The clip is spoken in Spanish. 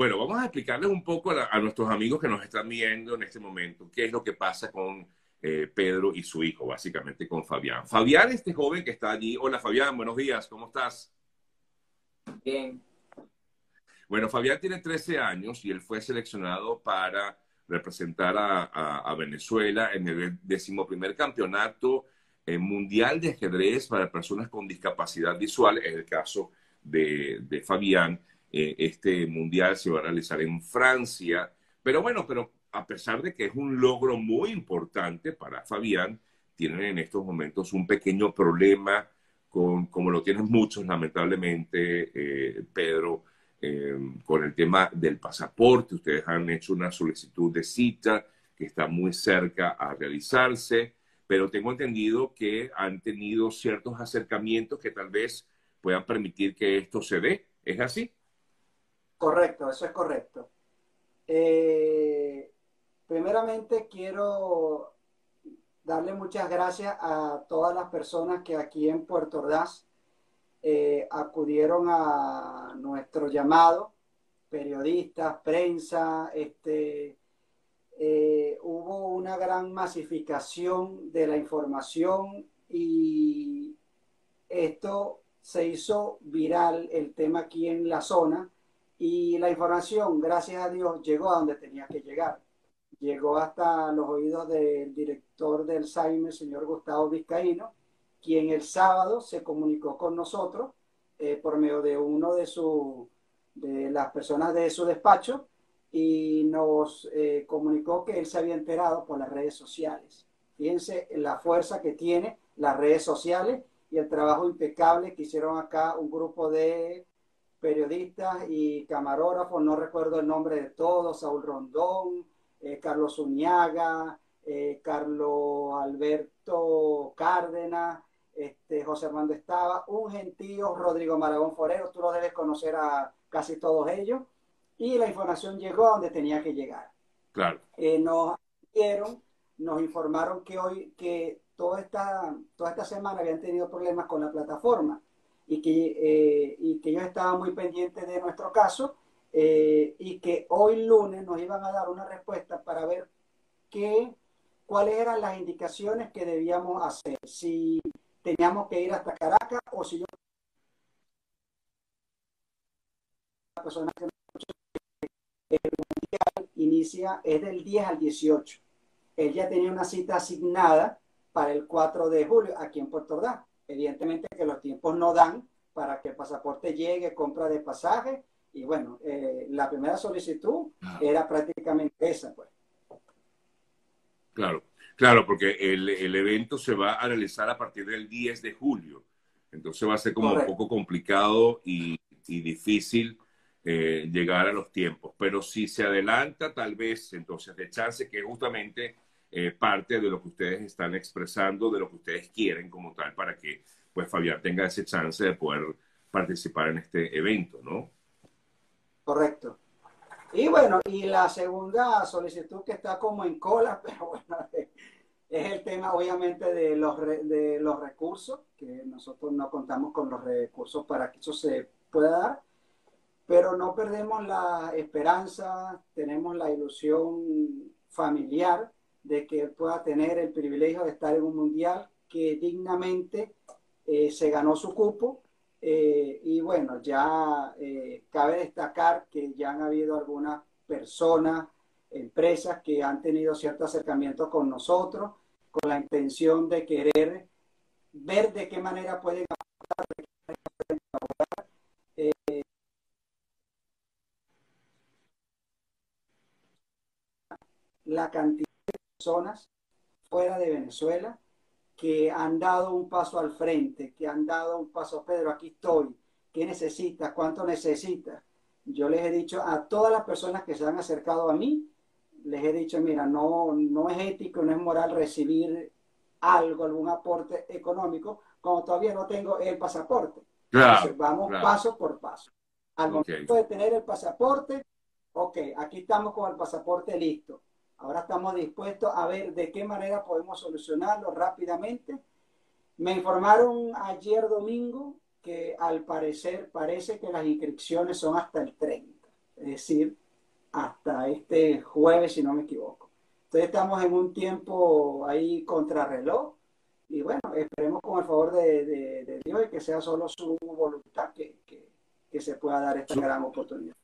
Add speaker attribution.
Speaker 1: Bueno, vamos a explicarles un poco a, nuestros amigos que nos están viendo en este momento qué es lo que pasa con eh, Pedro y su hijo, básicamente con Fabián. Fabián, este joven que está allí. Hola Fabián, buenos días, ¿cómo estás?
Speaker 2: Bien.
Speaker 1: Bueno, Fabián tiene 13 años y él fue seleccionado para representar a, Venezuela en el decimoprimer campeonato eh, mundial de ajedrez para personas con discapacidad visual, en el caso de, de Fabián eh, este mundial se va a realizar en Francia. Pero bueno, pero a pesar de que es un logro muy importante para Fabián, tienen en estos momentos un pequeño problema con, como lo tienen muchos lamentablemente, eh, Pedro, eh, con el tema del pasaporte. Ustedes han hecho una solicitud de cita que está muy cerca a realizarse, pero tengo entendido que han tenido ciertos acercamientos que tal vez puedan permitir que esto se dé. ¿Es así?
Speaker 2: Correcto, eso es correcto. Eh, primeramente quiero darle muchas gracias a todas las personas que aquí en Puerto Ordaz eh, acudieron a nuestro llamado, periodistas, prensa, este, eh, hubo una gran masificación de la información y esto se hizo viral el tema aquí en la zona y la información, gracias a Dios, llegó a donde tenía que llegar. Llegó hasta los oídos del director del SAIME, señor Gustavo Vizcaíno, quien el sábado se comunicó con nosotros eh, por medio de uno de, su, de las personas de su despacho y nos eh, comunicó que él se había enterado por las redes sociales. Fíjense la fuerza que tiene las redes sociales y el trabajo impecable que hicieron acá un grupo de periodistas y camarógrafos, no recuerdo el nombre de todos, Saúl Rondón, eh, Carlos Uñaga, eh, Carlos Alberto Cárdenas, este, José Armando Estaba, un gentío, Rodrigo Maragón Forero, tú lo debes conocer a casi todos ellos, y la información llegó a donde tenía que llegar.
Speaker 1: Claro.
Speaker 2: Eh, nos dieron, nos informaron que hoy, que toda esta, toda esta semana habían tenido problemas con la plataforma y que, eh, y que ellos estaban muy pendientes de nuestro caso eh, y que hoy lunes nos iban a dar una respuesta para ver qué, cuáles eran las indicaciones que debíamos hacer, si teníamos que ir hasta Caracas o si yo... persona que el mundial inicia es del 10 al 18. Él ya tenía una cita asignada para el 4 de julio aquí en Puerto Ordaz. Evidentemente que los tiempos no dan para que el pasaporte llegue, compra de pasaje, y bueno, eh, la primera solicitud era prácticamente esa, pues.
Speaker 1: Claro, claro, porque el, el, evento se va a realizar a partir del 10 de julio, entonces va a ser como un poco complicado y, y difícil eh, llegar a los tiempos, pero si se adelanta, tal vez entonces de chance que justamente eh, parte de lo que ustedes están expresando, de lo que ustedes quieren como tal, para que pues Fabián tenga ese chance de poder participar en este evento, ¿no?
Speaker 2: Correcto. Y bueno, y la segunda solicitud que está como en cola, pero bueno, es el tema obviamente de los, de los recursos, que nosotros no contamos con los recursos para que eso se pueda dar, pero no perdemos la esperanza, tenemos la ilusión familiar de que pueda tener el privilegio de estar en un mundial que dignamente eh, se ganó su cupo. Eh, y bueno, ya eh, cabe destacar que ya han habido algunas personas, empresas que han tenido cierto acercamiento con nosotros, con la intención de querer ver de qué manera pueden la cantidad personas fuera de Venezuela que han dado un paso al frente, que han dado un paso, Pedro, aquí estoy, ¿qué necesitas? ¿Cuánto necesitas? Yo les he dicho a todas las personas que se han acercado a mí, les he dicho, mira, no, no es ético, no es moral recibir algo, algún aporte económico, como todavía no tengo el pasaporte. Entonces, vamos paso por paso. Al momento de tener el pasaporte, ok, aquí estamos con el pasaporte listo Ahora estamos dispuestos a ver de qué manera podemos solucionarlo rápidamente. Me informaron ayer domingo que al parecer parece que las inscripciones son hasta el 30. es decir, hasta este jueves, si no me equivoco. Entonces estamos en un tiempo ahí contrarreloj y bueno, esperemos con el favor de, Dios y que sea solo su voluntad que, que, se pueda dar esta gran oportunidad.